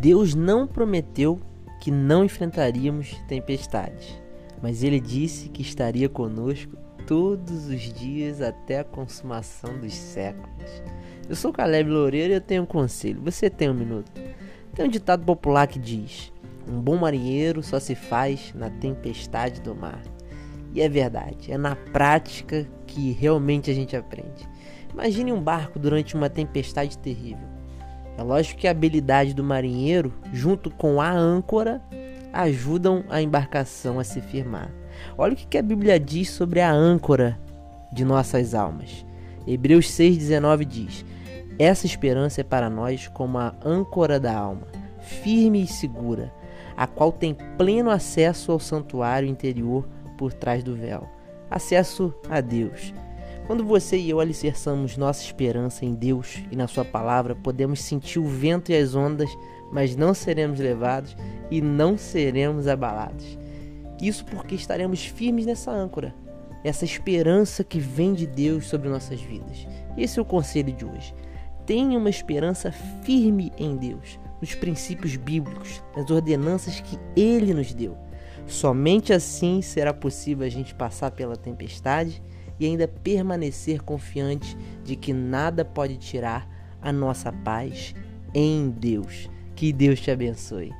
Deus não prometeu que não enfrentaríamos tempestades, mas ele disse que estaria conosco todos os dias até a consumação dos séculos. Eu sou Caleb Loureiro e eu tenho um conselho. Você tem um minuto? Tem um ditado popular que diz: Um bom marinheiro só se faz na tempestade do mar. E é verdade, é na prática que realmente a gente aprende. Imagine um barco durante uma tempestade terrível. É lógico que a habilidade do marinheiro, junto com a âncora, ajudam a embarcação a se firmar. Olha o que a Bíblia diz sobre a âncora de nossas almas. Hebreus 6,19 diz: Essa esperança é para nós como a âncora da alma, firme e segura, a qual tem pleno acesso ao santuário interior por trás do véu acesso a Deus. Quando você e eu alicerçamos nossa esperança em Deus e na Sua palavra, podemos sentir o vento e as ondas, mas não seremos levados e não seremos abalados. Isso porque estaremos firmes nessa âncora, essa esperança que vem de Deus sobre nossas vidas. Esse é o conselho de hoje. Tenha uma esperança firme em Deus, nos princípios bíblicos, nas ordenanças que Ele nos deu. Somente assim será possível a gente passar pela tempestade e ainda permanecer confiante de que nada pode tirar a nossa paz em Deus. Que Deus te abençoe.